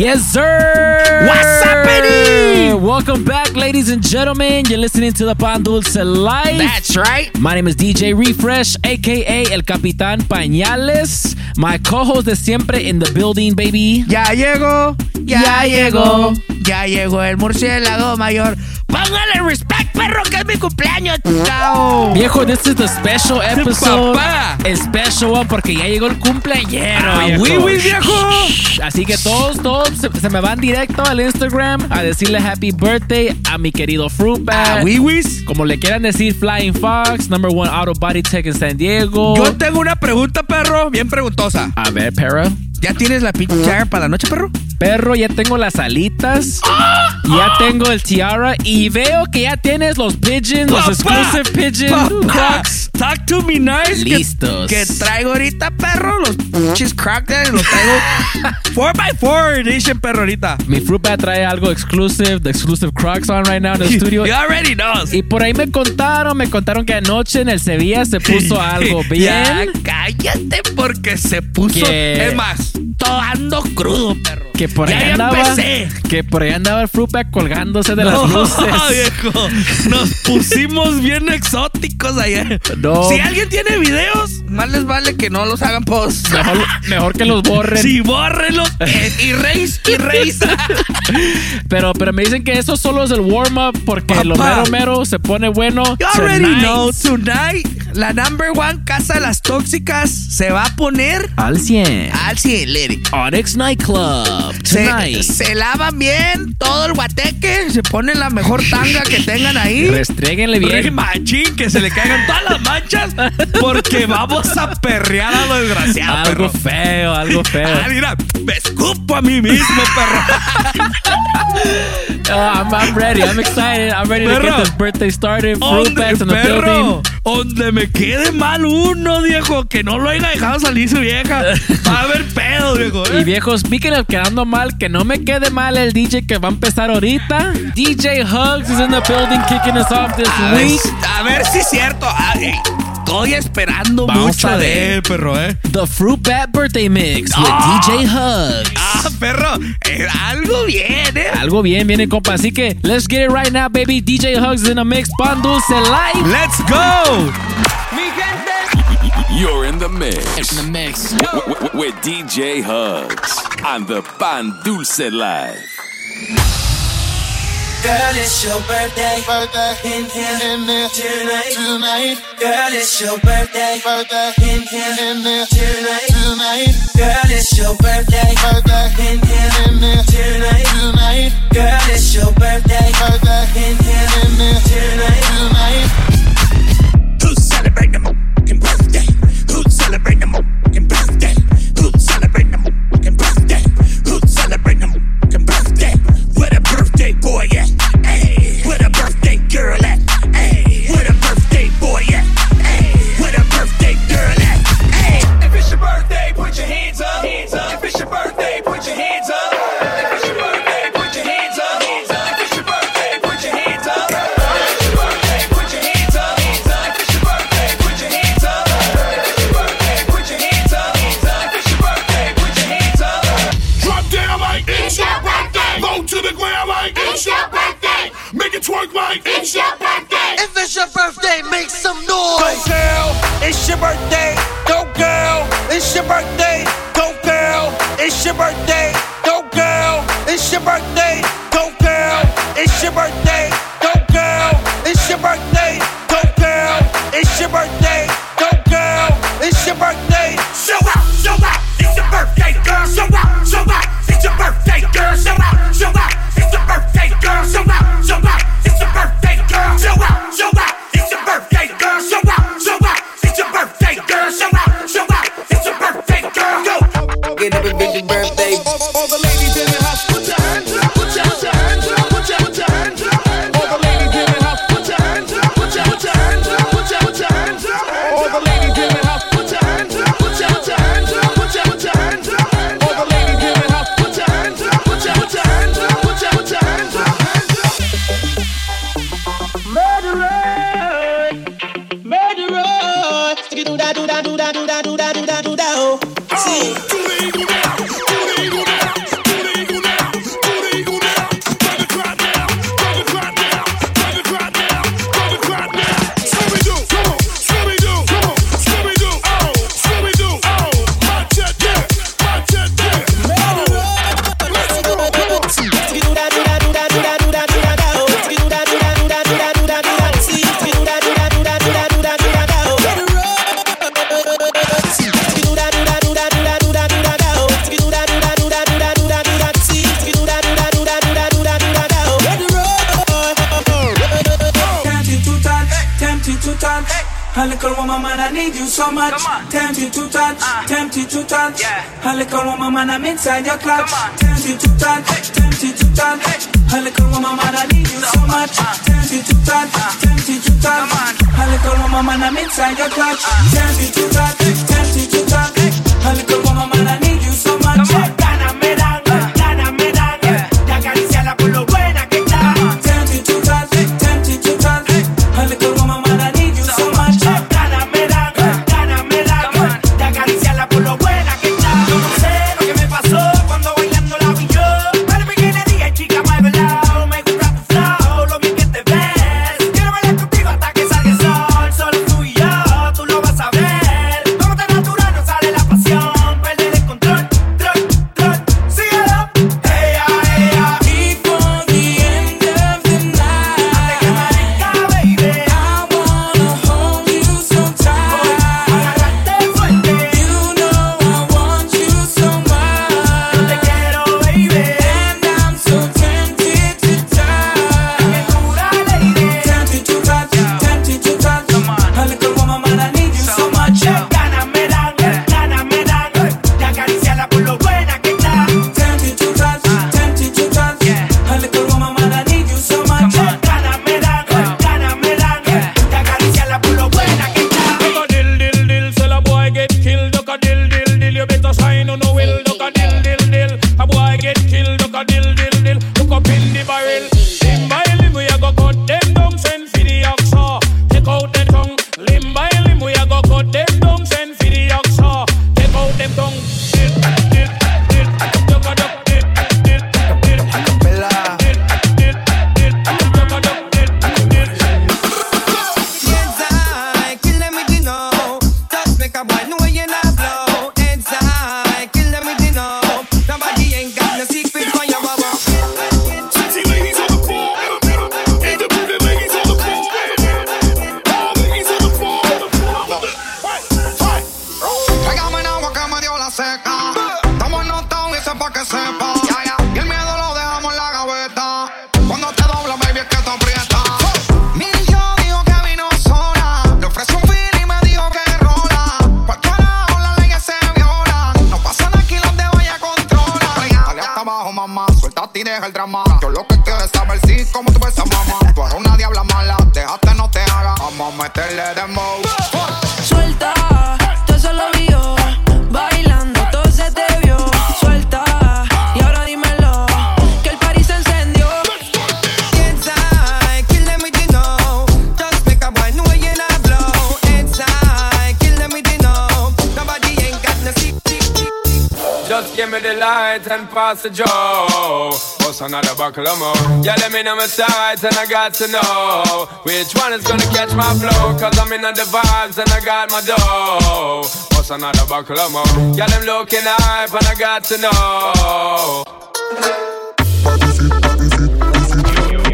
Yes, sir. What's happening? Welcome back, ladies and gentlemen. You're listening to the Pan Dulce Live. That's right. My name is DJ Refresh, aka El Capitán Pañales. My co-host de siempre in the building, baby. Ya llegó, ya, Ya llegó, llegó. ya llegó el murciélago mayor. Póngale respect, perro, que es mi cumpleaños, chao. Viejo, this is the special episode. papá. Special one porque ya llegó el cumpleañero, Ah, viejo. oui, oui, viejo. Así que todos, todos se, se me van directo al Instagram a decirle happy birthday a mi querido Fruitbat. Ah, wiwis. Como le quieran decir, Flying Fox, number one auto body tech en San Diego. Yo tengo una pregunta, perro, bien preguntosa. A ver, perro. ¿Ya tienes la pinche para la noche, perro? Perro, ya tengo las alitas. ¡Ah! Ya tengo el tiara. Y veo que ya tienes los pigeons, los exclusive pigeon Papá, crocs. Talk to me nice. Listos. Que, traigo ahorita, perro, los pinches crocs, los traigo 4x4 edition, perro, ahorita. Mi Fruitbat trae algo exclusive, the exclusive crocs on right now en el estudio. You already knows. Y por ahí me contaron, me contaron que anoche en el Sevilla se puso algo Ya, bien. cállate porque se puso. Que- Es más, Thank you todo ando crudo, perro. Que por ahí andaba. empecé. Que por ahí andaba el Fruitbat colgándose de No, las luces. viejo. Nos pusimos bien exóticos ayer. No. Si alguien tiene videos, más les vale que no los hagan post. Mejor, mejor que los borren. Sí, bórrenlos. eh, y reis, y reis. Pero, pero me dicen que eso solo es el warm-up porque lo Papá. mero mero se pone bueno. You already tonight. know, tonight, la number one casa de las tóxicas se va a poner Al 100. al 100, lady. Onyx Nightclub. Se, Tonight. se lavan bien todo el guateque, se ponen la mejor tanga que tengan ahí. Restréguenle Re bien. machín, que se le caigan todas las manchas porque vamos a perrear a lo desgraciado, Algo perro. feo, algo feo. Ah, mira, me escupo a mí mismo, perro. Oh, I'm, I'm ready. I'm excited. I'm ready to Perro. get this birthday started. Donde, Fruitbats in the perro, building. donde me quede mal uno, viejo, que no lo haya dejado salir su vieja. Va a haber pedo, viejo. Y ¿eh? viejos, speaking of quedando mal, que no me quede mal el DJ que va a empezar ahorita. DJ Hugs is in the building kicking us off this A ver, week. a ver si es cierto. Ah, ey, estoy esperando Vamos mucho a de ver. él, perro, eh. The Fruit Bat Birthday Mix with Ah. DJ Hugs. Ah, perro, eh, algo bien, eh. Algo bien, viene compa. Así que let's get it right now, baby. DJ Hugs in the mix. Pan Dulce Live. Let's go. You're in the mix. In the mix. With DJ Hugs on the Pan Dulce Live. Girl, it's your birthday. Birthday. In here. In there. Tonight. Tonight. Girl, it's your birthday. Birthday. In here. In there. Tonight. Tonight. Girl, it's your birthday. Birthday. In here. In there. Tonight. Tonight. Girl, it's your birthday. Birthday. In here. In there. Tonight. Tonight. It's your birthday. Go girl, it's your birthday. Go girl, it's your birthday. Go girl, it's your birthday. I'm a sides and I got to know Which one is gonna catch my flow. Cause I'm in on the vibes and I got my dough. What's another buckle of more? Yeah, them looking hype and I got to know.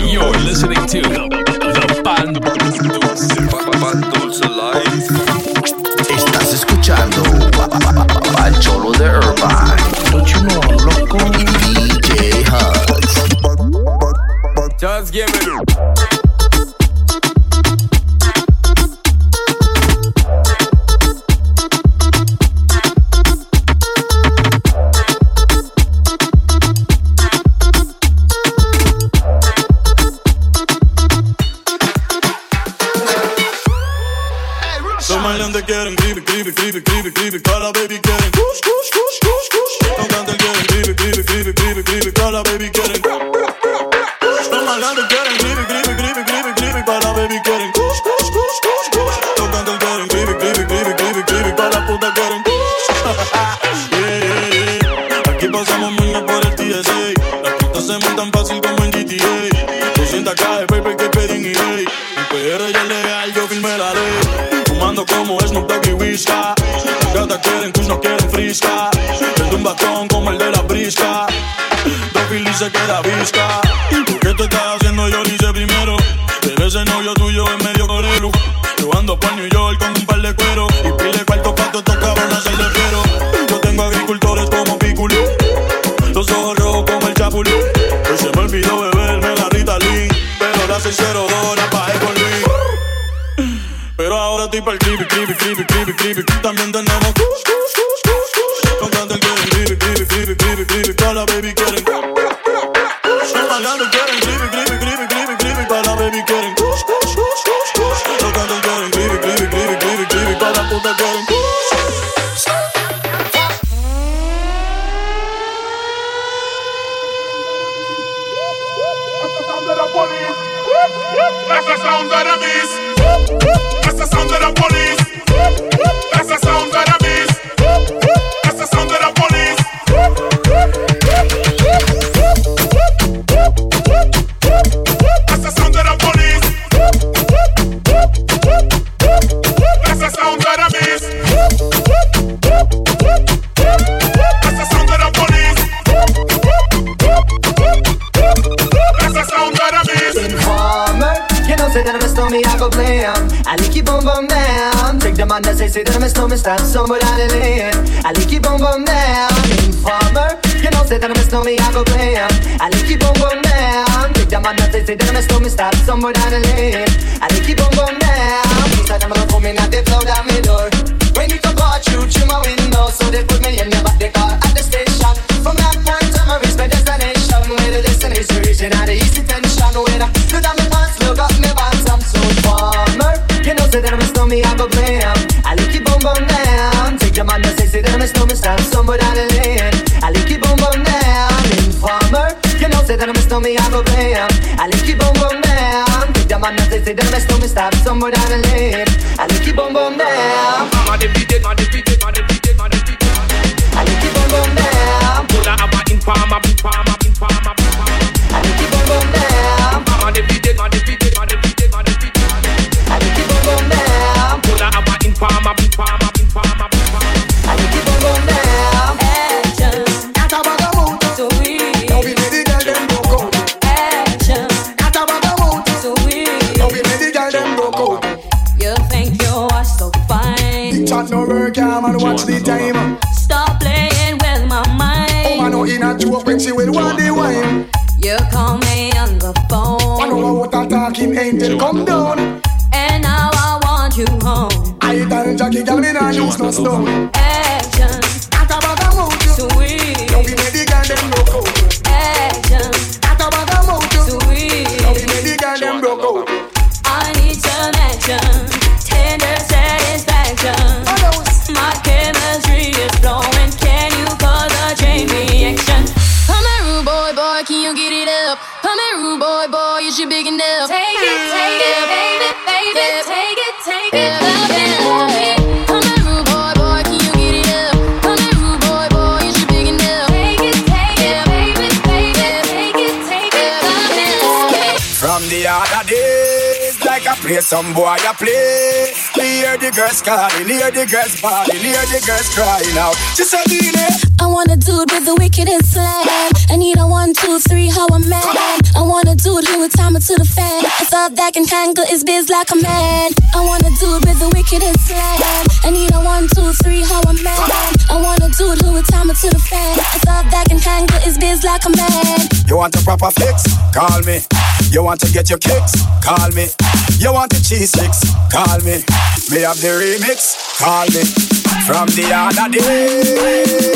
You're listening to give it that I'm a stormy, I go play 'em. I like you boom boom down. Take the man that say say that I'm a stormy, stop somewhere down the lane. I like you boom boom down. These are them gonna come in and they flow down my door. When you come out through through my window, so they put me in the back the car at the station. From that point on, I reach my destination. Where the destination region at the east detention. When I look down my pants, look up my pants, I'm so farmer. You know, say that I'm a stormy, I go that say, say that I'm a stormy, stand somewhere down the lane. I like you boom boom down. Informer, you know, say that I'm a stormy, I go play 'em. I like you boom boom down. Take the man that say, say that I'm a stormy, stop somewhere down the lane. I like you boom boom down. Man defeated, man defeated, man defeated, man defeated. I like you boom boom down. Put a hammer in farmer, From the other days, like I play some boy I play. Me hear the girls calling, hear the girls bawling, hear the girls crying out. She said, Dile, I want a dude with the wickedest slam. I need a one, two, three, how a man. I want a dude who would time it to the fan. A thought that can handle his biz like a man. I want a dude with the wickedest slam. I need a one, two, three, how a man. I want a dude who would time it to the fan. A thought that can handle his biz like a man. you want a proper fix? Call me. You want to get your kicks? Call me. You want the cheese sticks? Call me. Me have the remix? Call me. From the other day.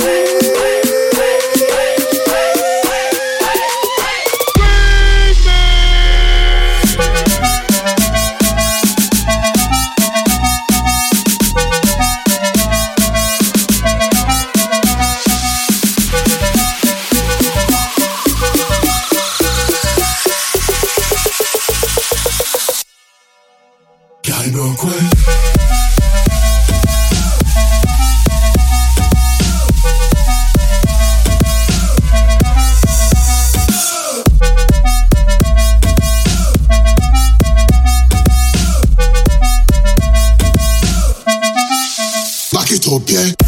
Back it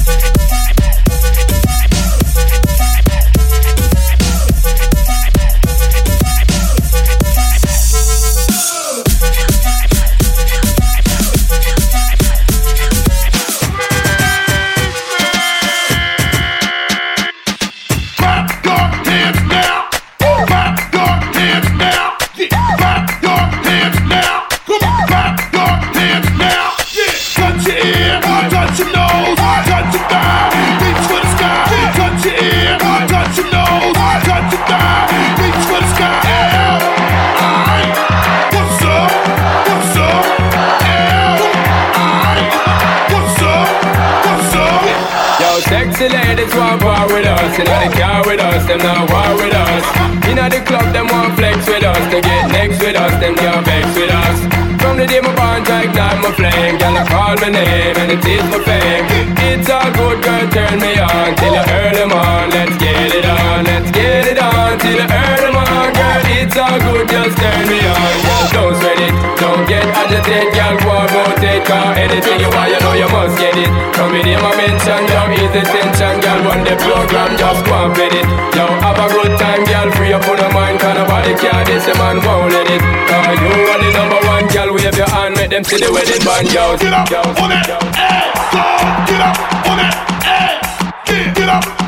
inna the car with us, them not war with us. Inna the club, them want flex with us. To get next with us, them can't vex with us. From the day my bond, I ignite my flame. Girl, I call my name and it is my fame. It's all good, girl, turn me on till I earn them on. Let's get it on, let's get it on till I earn them on. Girl, it's all good, just turn me on. Don't sweat it, don't get agitated, girl now Anything you want, you know you must get it. From me name I mention, yo, ease the tension Girl, run the program, just go and play it. Yo, have a good time, girl, free up on the mind Cause nobody care, this the man won't let it. Cause you are the number one, girl, wave your hand Make them see the wedding band, yo. Get up, yo, on it, hey, go Get up, on it, eh, hey, get up.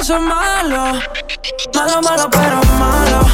eso es malo. Malo, malo, pero malo.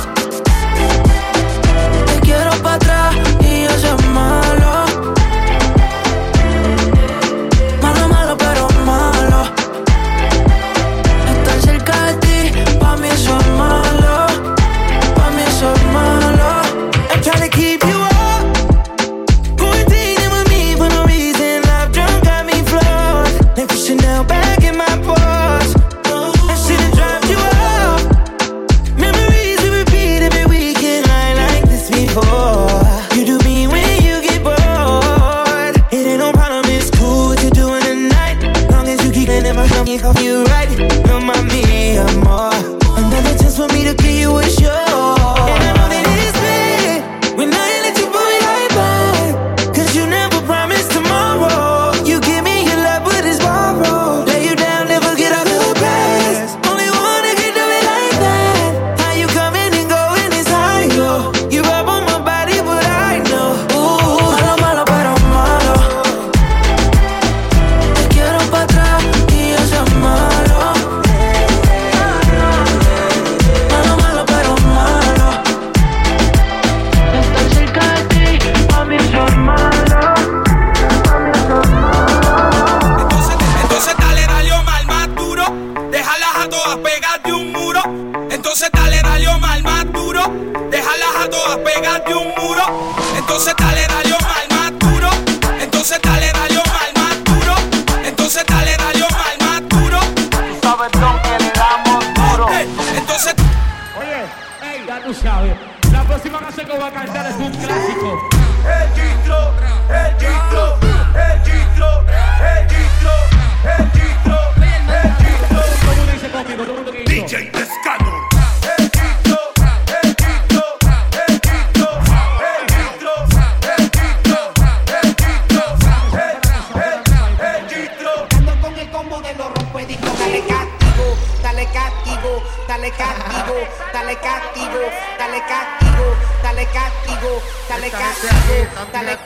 dale castigo, dale castigo, dale castigo, dale,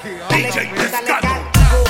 dale castigo.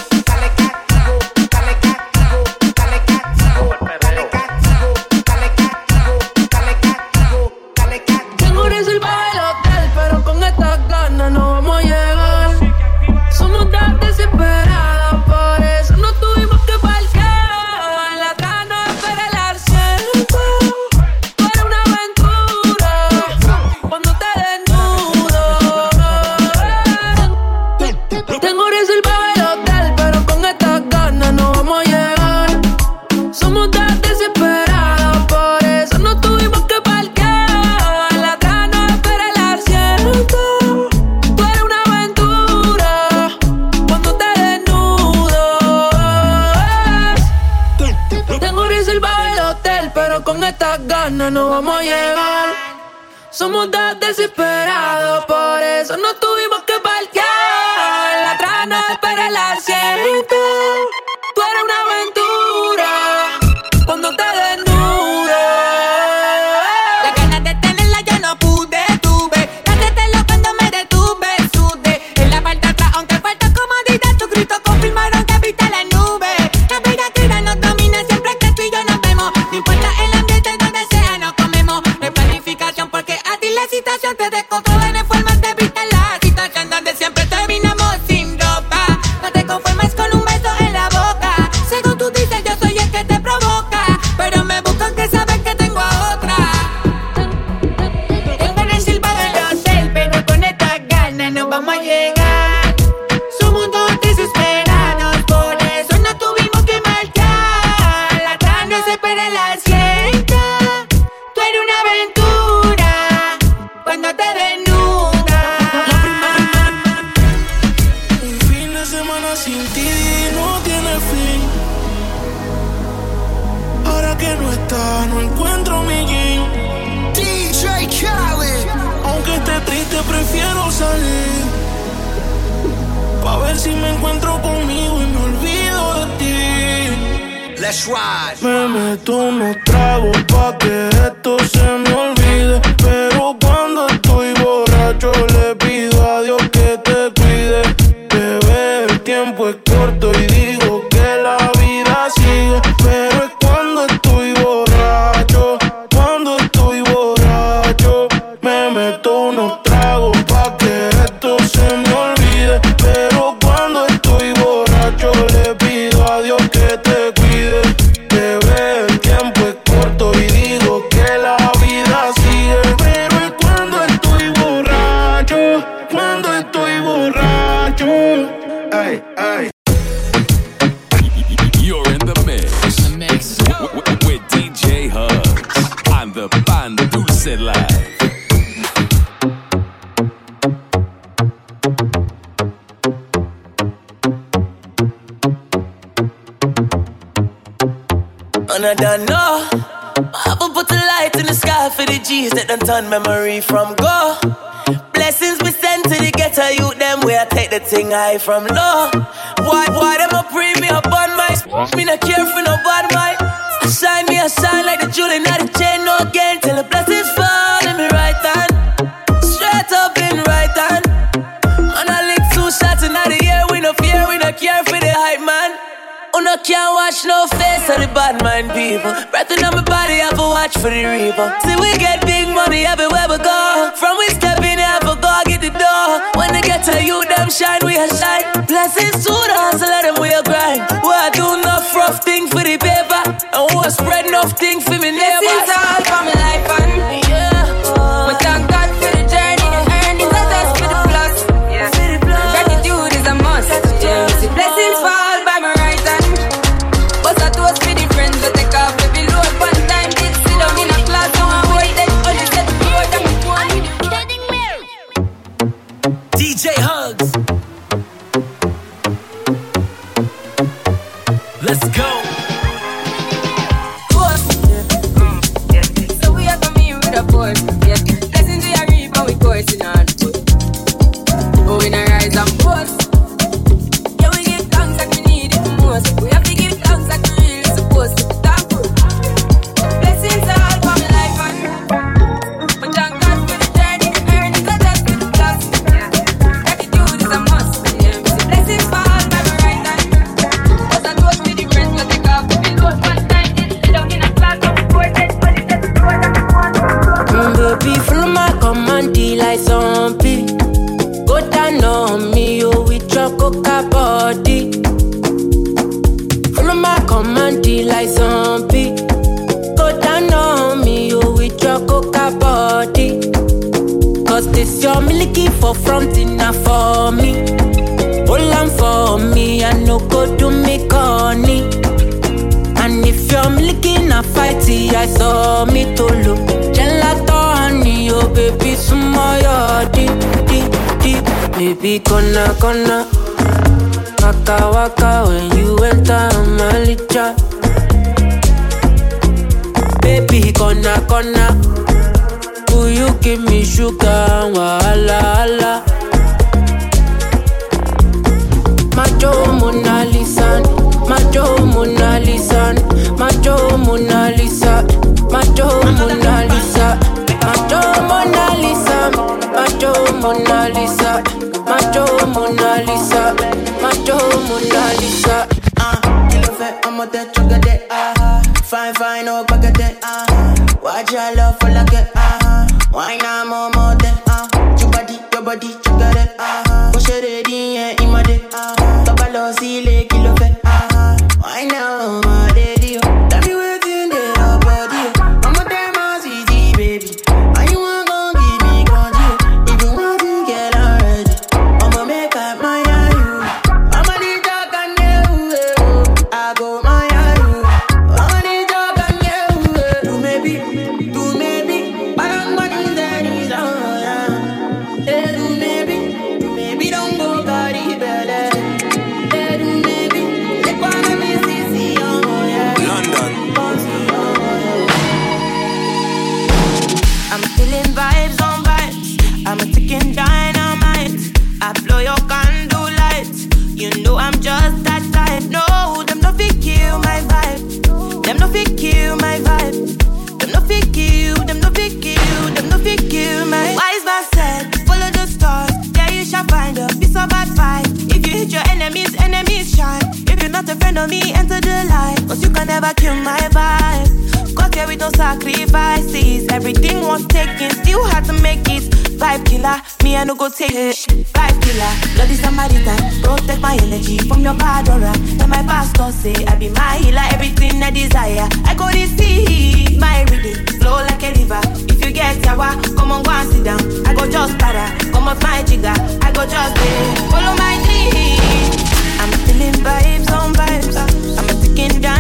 Me meto unos tragos pa' que esto se me olvide i don't know. I put a light in the sky for the G's that done turn memory from go. Blessings we send to the ghetto youth, them where I take the thing high from low. Why, why them a pray me a on my Me not care for no bad mind. I shine me, a shine like the jewel in the chain. Can't wash no face of the bad mind people. Breathing on my body, I for watch for the reaper. See, we get big money everywhere we go. From we step in, I for go get the door. When they get to you, them shine, we a shine. Blessings to the hustle, let them we a grind. Well, I do enough rough thing for the paper. And who we'll spread enough thing for me neighbor. Your enemies, enemies shine. If you're not a friend of me, enter the light. Cause you can never kill my vibe carried those sacrifices. Everything was taken, still had to make it. Vibe killer, me I no go take it. Vibe killer, somebody Samaritan, protect my energy from your padora. And my pastor say I be my healer, everything I desire. I go receive my reading, flow like a river. If you get sour, come on go and sit down. I go just para, come off my jigger. I go just say, follow my dream. I'm feeling vibes on vibes. I'm a ticking down.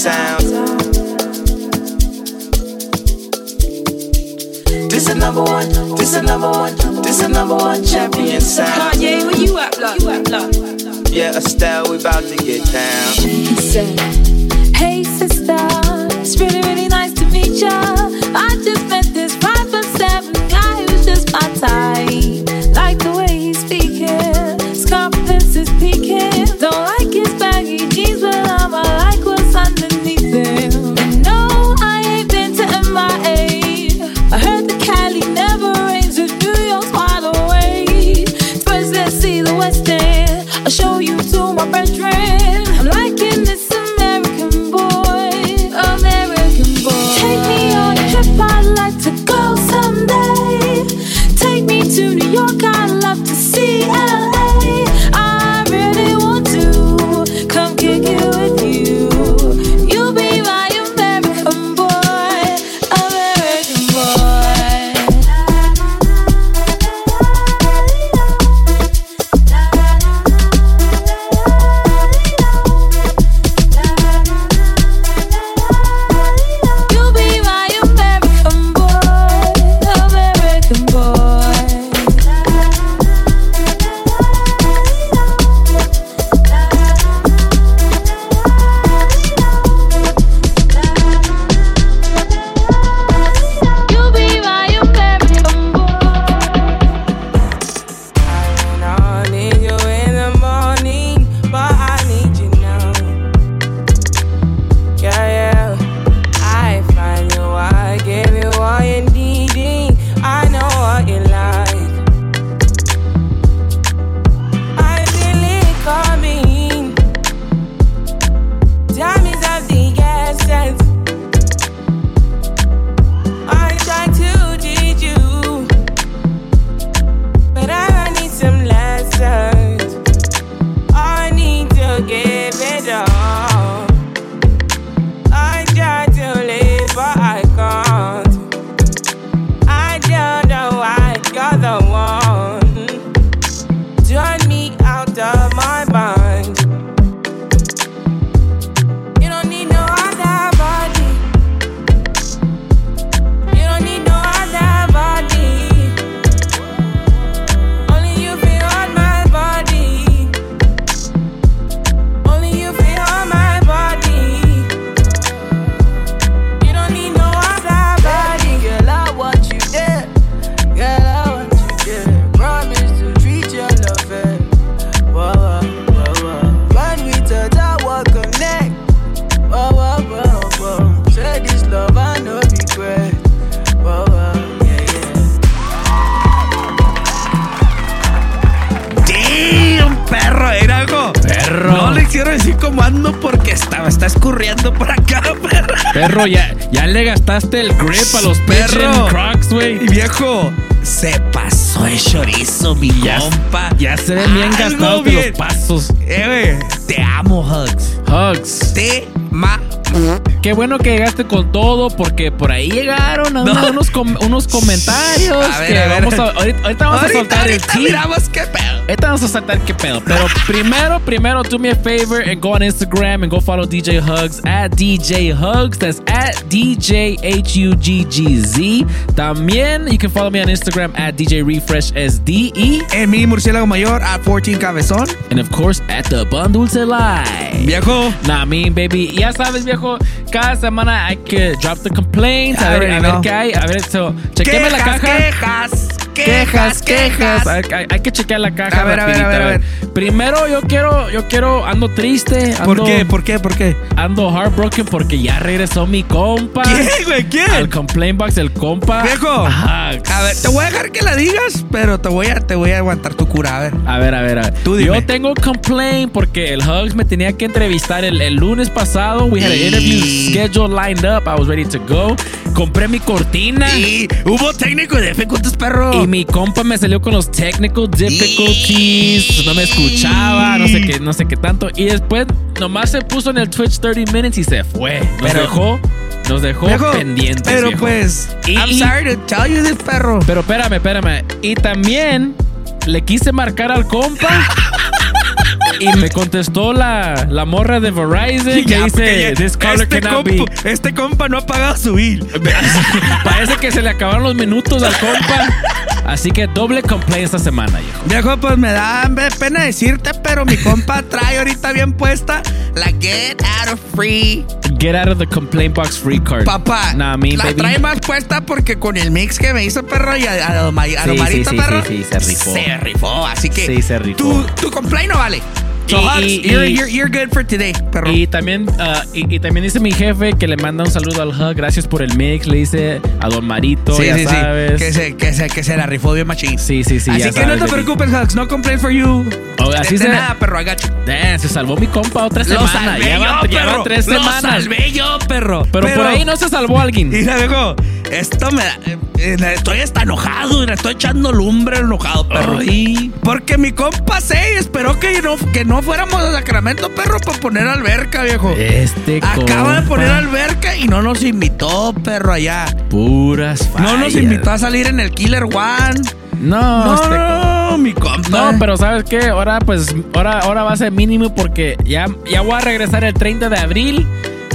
sounds. This is number one, this is number one, this is number one champion sound. Kanye, where you at, love? You at, block? Yeah, Estelle, we about to get down. She said, Hey sister, it's really, really nice to meet ya. I just met this. Ya el grip a los Perro. perro Crocs, güey. Y viejo, se pasó el chorizo, mi compa. Ya se ven bien Algo gastados de los pasos. Eh, te amo, Hugs. Hugs. Te ma. Qué bueno que llegaste con todo, porque por ahí llegaron a- No. unos, com- unos comentarios. A ver, que a ver. vamos a, ahorita, ahorita vamos Ahorita, a soltar el tea. miramos qué. Ahorita vamos a saltar qué pedo. Pero primero, primero, do me a favor and go on Instagram and go follow DJ Hugs at DJ Hugs. That's at DJ H U G G Z. También, you can follow me on Instagram at DJ Refresh SDE. En mi murciélago mayor, at 14 cabezón. And of course, at the Bundles Live. Viejo. Nah, mean, baby. Ya sabes, viejo. Cada semana I could drop the complaints. A I ver, a already ver know. qué hay. A ver, so, chequeme la caja. Quejas, Quejas, quejas. Hay, hay- hay que chequear la caja. A ver, a ver, a rapidita, ver, a Primero, yo quiero, yo quiero, ando triste. ¿Por qué? ¿Por qué? ¿Por qué? Ando heartbroken porque ya regresó mi compa. ¿Quién, güey? ¿Quién? Al complaint box, el compa. Viejo. Ajá. A ver, te voy a dejar que la digas, pero te voy a, te voy a aguantar tu cura. A ver. A ver, a ver, a ver. Tú dime. Yo tengo complaint porque el Hugs me tenía que entrevistar el, el lunes pasado. We had an interview schedule lined up. I was ready to go. Compré mi cortina. Y hubo técnico de dificultades, perro. Y mi compa me salió con los technical difficulties. No me escuchaba, no sé qué, no sé qué tanto. Y después nomás se puso en el Twitch 30 minutes y se fue. Nos Pero- dejó, nos dejó Viejo, pendientes. Pero viejo. pues, Y- I'm sorry to tell you this, perro. Pero espérame, espérame. Y también le quise marcar al compa. Y me contestó la, la morra de Verizon que dice This caller este, cannot compa, be. este compa no ha pagado su bill. Parece que se le acabaron los minutos al compa. Así que doble complaint esta semana, viejo. Viejo, pues me da pena decirte, pero mi compa trae ahorita bien puesta la Get Out of Free. Get out of the complaint box free card. Papá, Nah, me, la baby. trae más puesta porque con el mix que me hizo perro y a, a, a lo Sí, marito sí, sí, perro se rifó. se rifó, así que Sí, se rifó. tu, tu complaint no vale. So, Y- y- you're, you're- you're good for today, perro. Y también, ah, y, y también dice mi jefe que le manda un saludo al Hug. Gracias por el mix. Le dice a Don Marito, Sí, ya sí, sí. sabes. Que se, que, se, que se la rifó bien machín. Sí, sí, sí. así que no sabes, te baby. preocupes, Hugs. No complaint for you. Oh, así de, de se- nada, perro, agacho. Se salvó mi compa otra Lo semana. salvé Ya van, yo, perro. tres Lo semanas. salvé yo, perro. Pero, por ahí no se salvó alguien. Y luego, esto me da. eh, eh, estoy hasta enojado, le estoy echando lumbre enojado, perro. Ay. Porque mi compa se esperó que no, que no fuéramos a Sacramento, perro, para poner alberca, viejo. Este Acaba de poner alberca y no nos invitó, perro, allá. Puras No nos fallas. invitó a salir en el Killer One. No, No, este no, mi compa. No, pero ¿sabes qué? Ahora pues ahora, ahora va a ser mínimo porque ya, ya voy a regresar el 30 de abril.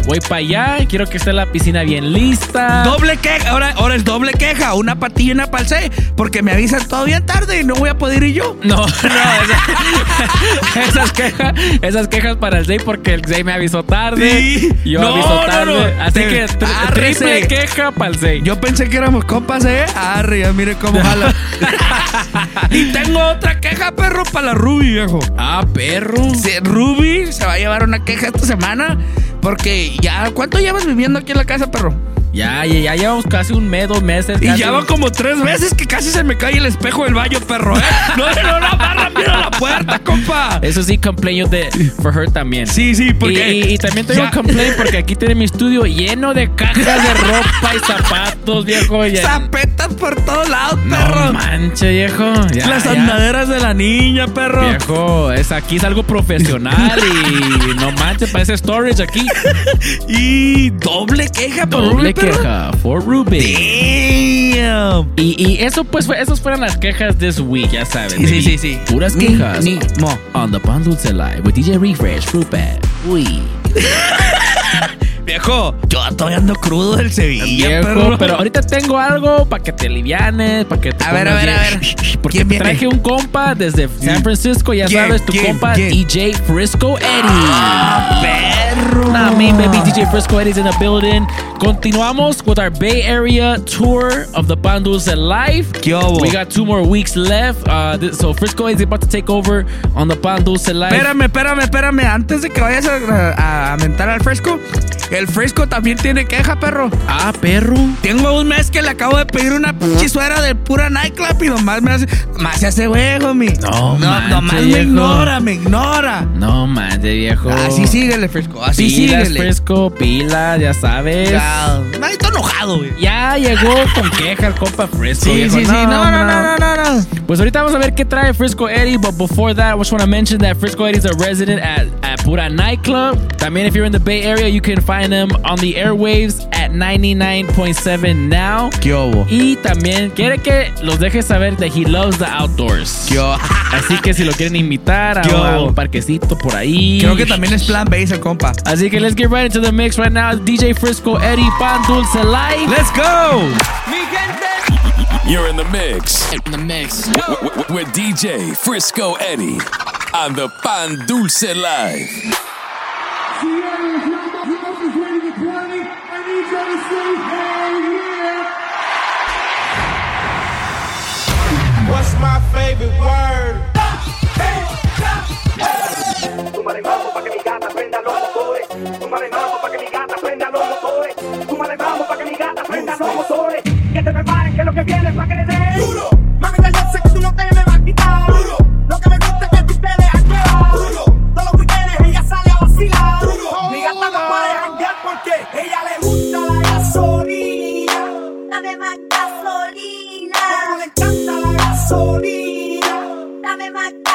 Voy para allá, quiero que esté la piscina bien lista. Doble queja, ahora, ahora es doble queja, una patilla y una palce, porque me avisan todavía tarde y no voy a poder ir yo. No, no, esa- esas quejas, esas quejas para el Zay porque el Zay me avisó tarde. Sí. Yo No, aviso no, tarde. no. Así Te- que tri- triple queja para el Zay. Yo pensé que éramos compas, ¿eh? Arre, ya mire cómo jala. y tengo otra queja, perro, para la Ruby, viejo. Ah, perro. Sí, Ruby se va a llevar una queja esta semana porque ya, ¿cuánto llevas viviendo aquí en la casa, perro? Ya, ya, ya llevamos casi un mes, dos meses. Y ya va como tres veces que casi se me cae el espejo del baño, perro, ¿eh? No, no, no, barra, mira la puerta, compa. Eso sí, complain yo de for her también. Sí, sí, porque- Y, y- y también tengo Ya. complaint porque aquí tiene mi estudio lleno de cajas de ropa y zapatos, viejo. Ya. Zapetas por todos lados, perro. No manche, viejo. Ya, Las ya. andaderas de la niña, perro. Viejo, es aquí es algo profesional y no manches, parece storage aquí. Y doble queja por Doble perro. Queja for Ruby. Damn. Y, y eso pues fue, esas fueron las quejas this week, ya sabes. Sí, sí, sí, sí. Puras Ni- quejas. ni mo. On the Bundles Live with DJ Refresh, Bat. Uy. Viejo, yo todavía ando crudo del Sevilla, Viejo, perro. pero ahorita tengo algo para que te alivianes, para que te A ver, a ver, a ver. Porque ¿Quién te traje un compa desde San Francisco, ya ¿Quién? sabes, tu ¿Quién? compa. DJ Frisco Eddie. Ah, perro. Nah, me baby DJ Frisco Eddie's in the building. Continuamos with our Bay Area tour of the Bandus Live. We got two more weeks left. Uh, th- so Frisco Eddie's about to take over on the Bandus Live. Espérame, espérame, espérame. Antes de que vayas a, a, mentar al fresco, el fresco también tiene queja, perro. Ah, perro. Tengo un mes que le acabo de pedir una pinche suera de pura nightclub y nomás me hace. Más se hace güey, homie. No, no manches, nomás me viejo. ignora, me ignora. No, man, de viejo. Así síguele, fresco. Así. Fresco, pilas, ya sabes. Ya, Nadito enojado, güey. Ya llegó con queja el compa Fresco. Sí, sí, sí. No, no, no, no, no, no. Pues ahorita vamos a ver qué trae Frisco Eddie, but before that, I just want to mention that Frisco Eddie's a resident at, at Pura Nightclub. También, if you're in the Bay Area, you can find him on the airwaves at 99.7 now. ¿Qué hubo? Y también quiere que los deje saber that he loves the outdoors. ¿Qué? Así que si lo quieren invitar a, ¿Qué a un parquecito por ahí. Creo que también es plan base el compa. Así que let's get right into the mix right now. DJ Frisco Eddie Pan Dulce Live. Let's go! You're in the mix. In the mix. With DJ Frisco Eddie on the Pan Dulce Live. Súmale mambo pa' que mi gata prenda los motores. Súmale mambo pa' que mi gata prenda los motores. Que te preparen que lo que viene es pa' que le den. Duro. Mami, ya sé que tú no te me vas a quitar. Duro. Lo que me gusta es que tú te dejas llevar. Duro. Todos los weekends ella sale a vacilar. Duro. Mi gata no puede janguear porque ella le gusta la gasolina. Dame más gasolina. Como le encanta la gasolina. Dame más gasolina.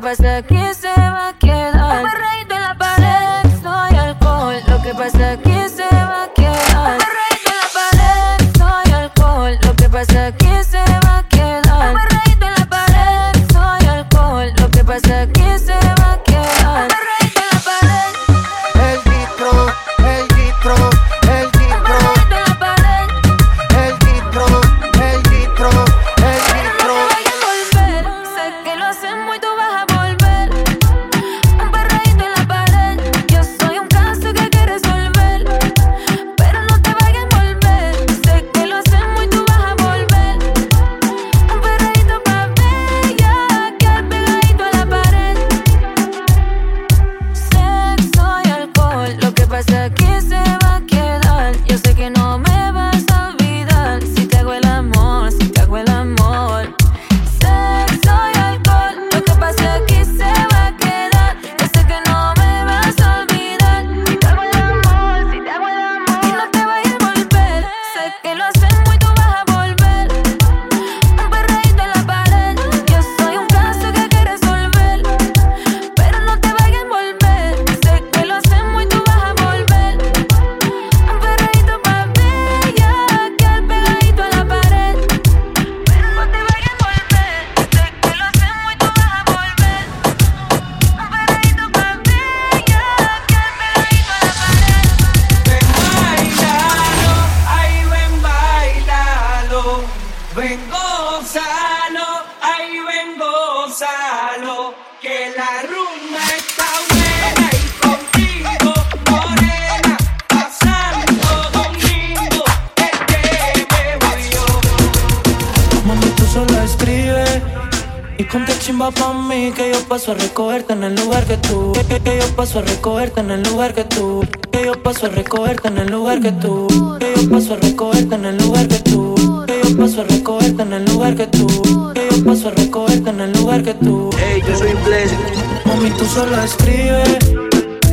passa aqui verte en el lugar que tú. Ey, yo soy. Mami, tú solo escribes.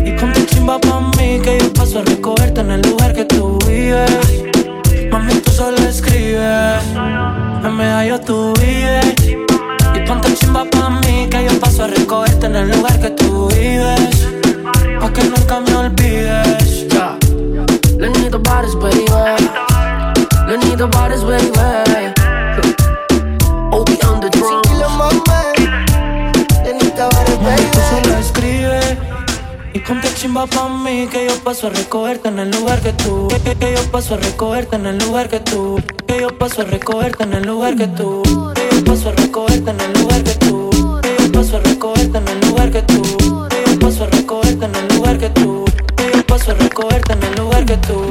Y con tu chimba pa' mí, que yo paso a recogerte en el lugar que tú vives. Mami, tú solo escribes. En medallo tú vives. Y ponte chimba pa' mí, que yo paso a recogerte en el lugar que tú vives. Pa' que nunca me olvides. Yeah. Learning the bodies, baby. Learning the bodies, baby. Oh, tú solo escribe. Y ponte chimba pa' mí, que yo paso a recogerte en el lugar que tú. Que, yo paso a recogerte en el lugar que tú. Que yo paso a recogerte en el lugar que tú. Que yo paso a recogerte en el lugar que tú. Que yo paso a recogerte en el lugar que tú. Que yo paso a recogerte en el lugar que tú. Paso recogerte en el lugar que tú.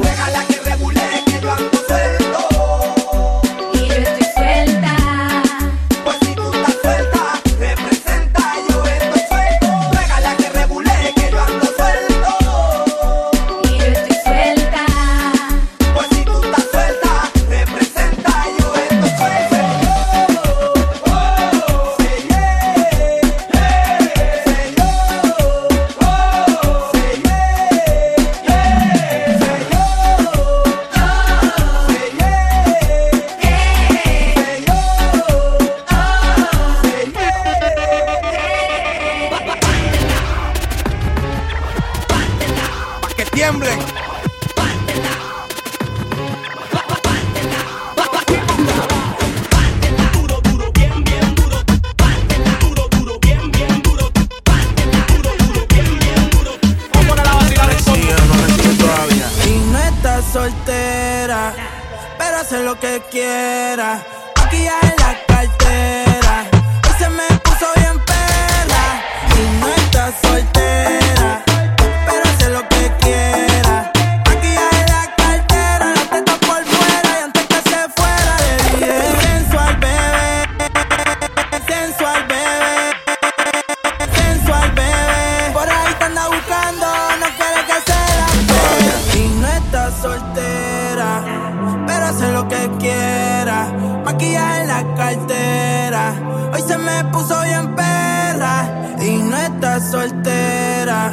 quiera. Maquillaje en la cartera. Hoy se me puso bien perra. Y no está soltera.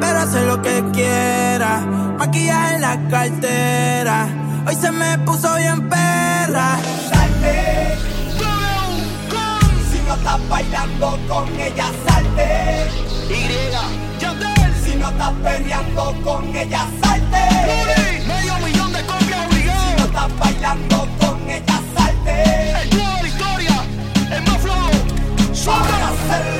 Pero hace lo que quiera. Maquillaje en la cartera. Hoy se me puso bien perra. Salte. Si no estás bailando con ella, salte. Y. Yandel. Si no estás peleando con ella, salte bailando con ella salte. Gloria, gloria, el más flow. Sobre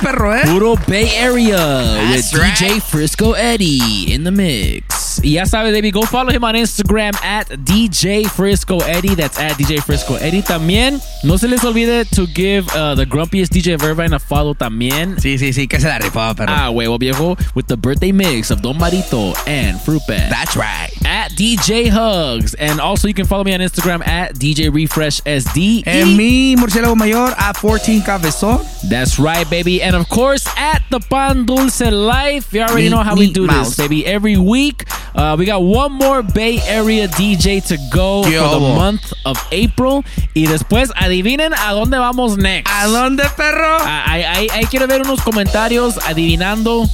perro, eh. Puro Bay Area That's with right. DJ Frisco Eddie in the mix. Y ya sabes, baby, go follow him on Instagram at DJ Frisco Eddie. That's at DJ Frisco Eddie. También, no se les olvide to give uh, the grumpiest DJ of Irvine a follow también. Sí, sí, sí, que se la rifaba, perro. Ah, huevo viejo, with the birthday mix of Don Marito and Fruit Bat. That's right. At DJ Hugs. And also, you can follow me on Instagram at DJ Refresh SD. En mi murciélago mayor a 14 cabezón. That's right, baby. And of course, at the Pan Dulce Life, you already Meat, know how we do mouse. this, baby. Every week, uh, we got one more Bay Area DJ to go ¿Qué for the month of April. Y después, adivinen a dónde vamos next. ¿A dónde, perro? Ah, ahí quiero ver unos comentarios adivinando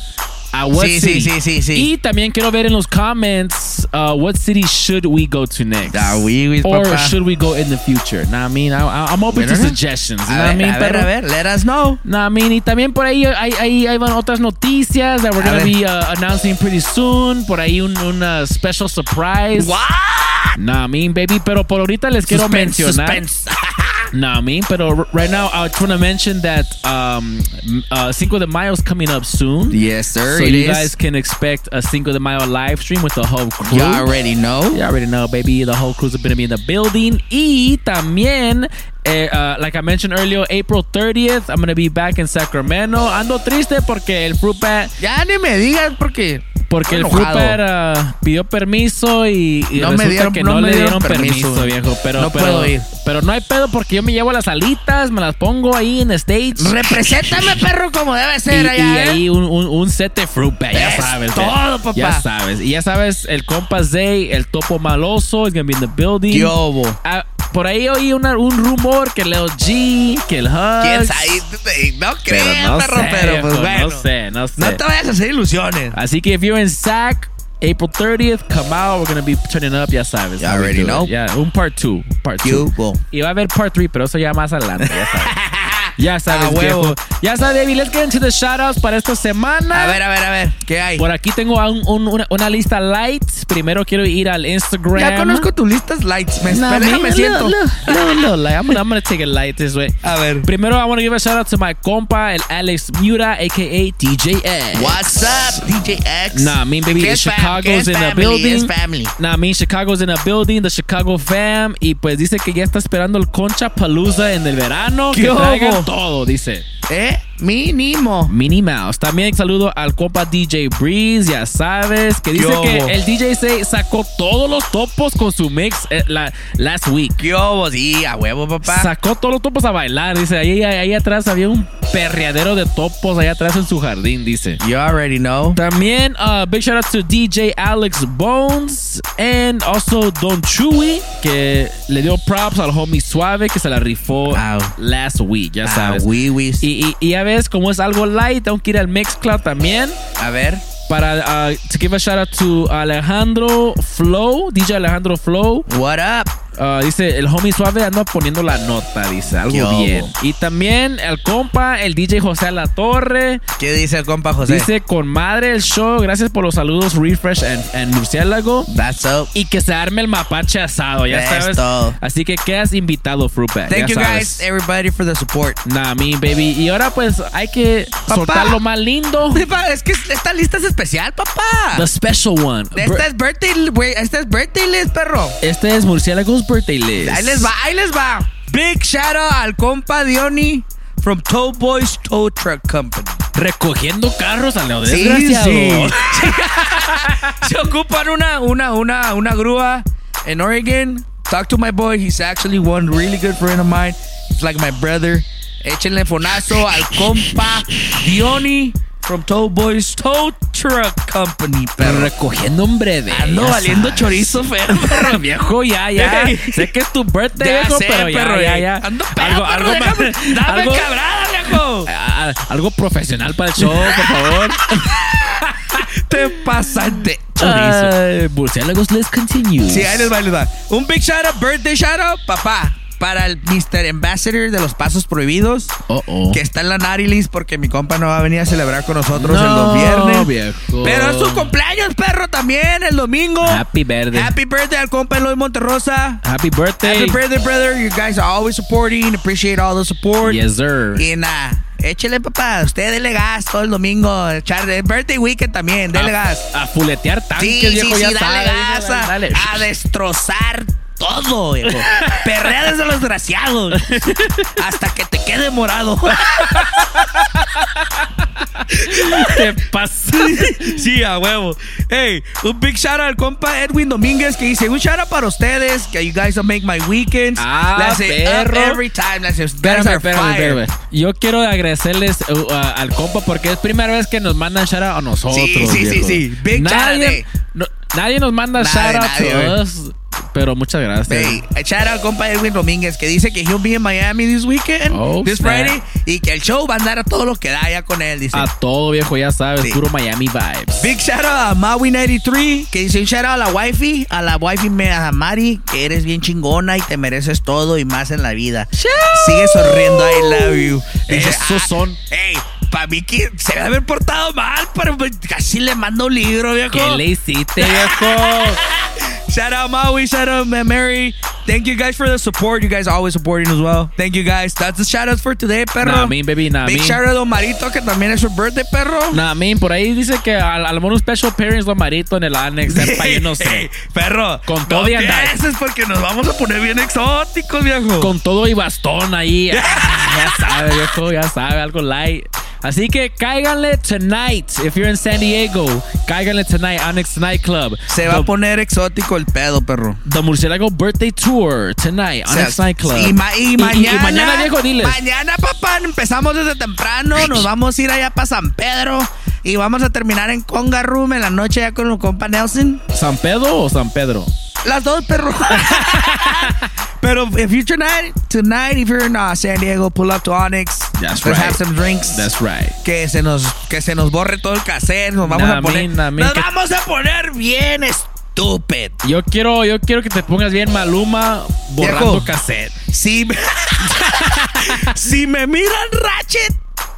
a what Sí, city. sí, sí, sí, sí. Y también quiero ver en los comments uh, what city should we go to next. Ah, oui, oui, or papá. should we go in the future? Nah, I mean, I, I'm open to suggestions. A Nah, I ver, mean, a ver, a ver, let us know. Nah, I mean, y también por ahí hay, hay, hay otras noticias that we're gonna ver. be uh, announcing pretty soon. Por ahí un, un, uh, special surprise. What? Nah, I mean, baby, pero por ahorita les quiero Suspense, mencionar. suspense. Nah, I mean, pero r- right now I just want to mention that um, uh, Cinco de Mayo is coming up soon. Yes, sir. So you is. guys can expect a Cinco de Mayo live stream with the whole crew. Y'all already know. Y'all already know, baby. The whole crew's gonna be in the building. Y también, eh, uh, like I mentioned earlier, April 30th, I'm gonna be back in Sacramento. Ando triste porque el Fruit Bat. Ya ni me digas porque Porque el. Fruper ah, pidió permiso y, y No me dieron- que no no, me le dieron dieron permiso, permiso. viejo. Pero, No pero, puedo ir. Pero no hay pedo porque yo me llevo las alitas, me las pongo ahí en stage. Represéntame, perro, como debe Y, ser y allá, ¿eh? ahí un, un, un set de fruta, ya Es sabes. todo, papá. Ya sabes. Y ya sabes, el compa Zay, el topo maloso, gonna be in the building. ¿Qué hubo? Ah, por ahí oí una- un rumor que Leo G, que el Hugs. ¿Quién sabe? No Pero creo, no perro, sé, pero pues viejo, bueno. No sé, no sé. No te vayas a hacer ilusiones. Así que if you're in SAC, April 30th, come out. We're gonna be turning up, ya sabes. You already it. know. Yeah, un part 2. Part 2. hubo? Y va a haber part 3, pero eso ya más adelante, ya sabes. Ya sabes, Ah, viejo. Ya sabes, David, let's get into the shoutouts para esta semana. A ver, a ver, a ver. ¿Qué hay? Por aquí tengo un- un- una, una lista light. Primero quiero ir al Instagram. Ya conozco tus listas lights. Me, Nah, déjame man, siento. No, no, no, like, I'm, I'm gonna take it light this way. A ver. Primero, I want to give a shout out to my compa, el Alex Mura, aka DJ X. What's up, DJ X? Nah, mean, baby, ¿Qué the Chicago's in the building. Family. Nah, I mean, Chicago's in a building, the Chicago fam. Y pues dice que ya está esperando el Concha Palooza en el verano. ¿Qué Que? Todo, dice. ¿Eh? Mínimo. Minnie Mouse. También saludo al compa DJ Breeze, ya sabes, que dice ¿Qué que el DJ se sacó todos los topos con su mix eh, la, last week. ¿Qué hubo? Sí, a huevo, papá. Sacó todos los topos a bailar, dice. Ahí, ahí, ahí atrás había un perreadero de topos allá atrás en su jardín, dice. You already know. También, uh, big shout out to DJ Alex Bones and also Don Chewy, que le dio props al homie Suave, que se la rifó last week, ya Ah, sabes. oui, oui. Y, y, y ya como es algo light, tengo que ir al Mixcloud también. A ver. Para, uh, to give a shout out to Alejandro Flow, DJ Alejandro Flow. What up? Uh, dice, el homie suave anda poniendo la nota, dice, algo bien. Y también el compa, el DJ José La Torre. ¿Qué dice el compa José? Dice, con madre el show, gracias por los saludos, Refresh and, Murciélago. That's up. Y que se arme el mapache asado, ya That's sabes. todo. Así que quedas invitado, Fruitbat. Thank ya you sabes. guys, everybody, for the support. Nah, me, baby. Y ahora pues hay que soltar lo más lindo. Papá, es que esta lista es especial, papá. The special one. Esta es birthday, güey. Esta es birthday list, perro. Este es Murciélagos Birthday List. Ahí les va, ahí les va. Big shout out al compa Diony from Tow Boys Tow Truck Company. Recogiendo carros a lo Sí, desgraciado. sí. Se ocupan una, una, una, una grúa en Oregon. Talk to my boy. He's actually one really good friend of mine. He's like my brother. Échenle fonazo al compa Diony from Tow Boys Tow Truck Company, perro. Recogiendo un breve. Ando ya valiendo sabes. chorizo perro. Viejo, ya, ya. Sé que es tu birthday, Ya viejo, sé, pero perro, ya, ya. Ando perro, déjame- dame cabrada, viejo. Ah, algo profesional para el show, por favor. Te pasan de chorizo. Murciélagos, let's continue. Sí, ahí les va, les va. Un big shout out, birthday shout out, papá. Para el Mr. Ambassador de los Pasos Prohibidos. Oh, oh. Que está en la List porque mi compa no va a venir a celebrar con nosotros el No, los viernes. viejo. Pero es su cumpleaños, perro, también el domingo. Happy birthday. Happy birthday al compa Eloy Monterrosa. Happy birthday. Happy birthday, brother. You guys are always supporting. Appreciate all the support. Yes, sir. Y nada, échele, papá. Usted dele gas todo el domingo. Echar el birthday weekend también. Dele gas. A fuletear tanques, Sí, sí, viejo, sí, ya dale sabes, gas. a- dale. A, destrozar todo, viejo. Perrea desde los desgraciados. hasta que te quede morado. ¿Qué pasa? sí, a huevo. Hey, un big shout out al compa Edwin Domínguez que dice: Un shout out para ustedes. Que you guys don't make my weekends. Ah, Le hace up perro. every time. Le hace, "You guys Espérame, espérame, fire". espérame. Yo quiero agradecerles uh, al compa porque es primera vez que nos mandan shout out a nosotros. Sí, sí, sí, viejo. sí. Big shout out, nadie, no- nadie nos manda Nadie, shout out eh. pero muchas gracias. Hey, shout out compa Edwin Domínguez que dice que he'll be in Miami this weekend, Oh, this. Friday, y que el show va a andar a todo lo que da ya con él. Dice. A todo viejo, ya sabes, Sí. puro Miami vibes. Big shout out a Maui93, que dice un shout out a la wifey, a la wifey me- a Mari, que eres bien chingona y te mereces todo y más en la vida. Sigue sonriendo, I love you. Esos "Ah, son- Ey, para mí que se debe haber portado mal, pero pues, casi le mando un libro, viejo. ¿Qué le hiciste, viejo? Shout out Maui, shout out Ma- Mary. Thank you guys for the support. You guys are always supporting as well. Thank you guys. That's the shout outs for today, perro. Nah, mean, baby, nah, Big mean. shout out a Don Marito, que también es su birthday, perro. Nah, man, por ahí dice que al, al mono special parents lo marito en el annex. no sé. Hey, perro. Con todo no y andar. pienses porque nos vamos a poner bien exóticos, viejo. Con todo y bastón ahí. Ah, ya sabe, viejo, ya sabe, algo light. Así que cáiganle tonight. If you're in San Diego, cáiganle tonight, Onyx Nightclub. Se va a poner exótico el pedo, perro. The Murciélago Birthday Tour tonight, O sea, Onyx Nightclub. Y, ma- y mañana, mañana, viejo, diles. Mañana, papá, empezamos desde temprano. Nos vamos a ir allá para San Pedro. Y vamos a terminar en Conga Room en la noche ya con el compa Nelson. ¿San Pedro o San Pedro? Las dos, perro. Pero if you're tonight, tonight, if you're in uh, San Diego, pull up to Onyx. That's Let's right. have some drinks. That's right. Que se nos, que se nos borre todo el cassette. Nos vamos Nah, a poner. nah, nos que- vamos a poner bien estúpido. Yo quiero, yo quiero que te pongas bien Maluma borrando Viejo. cassette. Si me, si me miran Ratchet,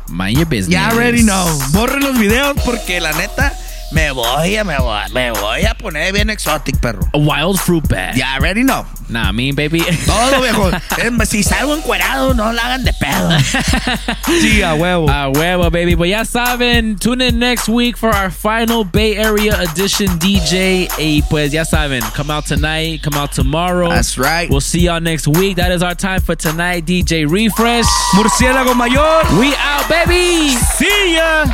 Mind your business. ya already know. Borren los videos porque la neta me voy a, me voy, me voy a poner bien exotic, perro. A wild fruit bag. Ya already know. Nah, me, baby. Todo, viejo. Es- si salgo encuerado, no la hagan de pedo. Sí, a huevo. A huevo, baby. But ya saben, tune in next week for our final Bay Area edition DJ. Y pues ya saben, come out tonight, come out tomorrow. That's right. We'll see y'all next week. That is our time for tonight. DJ Refresh. Murciélago Mayor. We out, baby. See ya.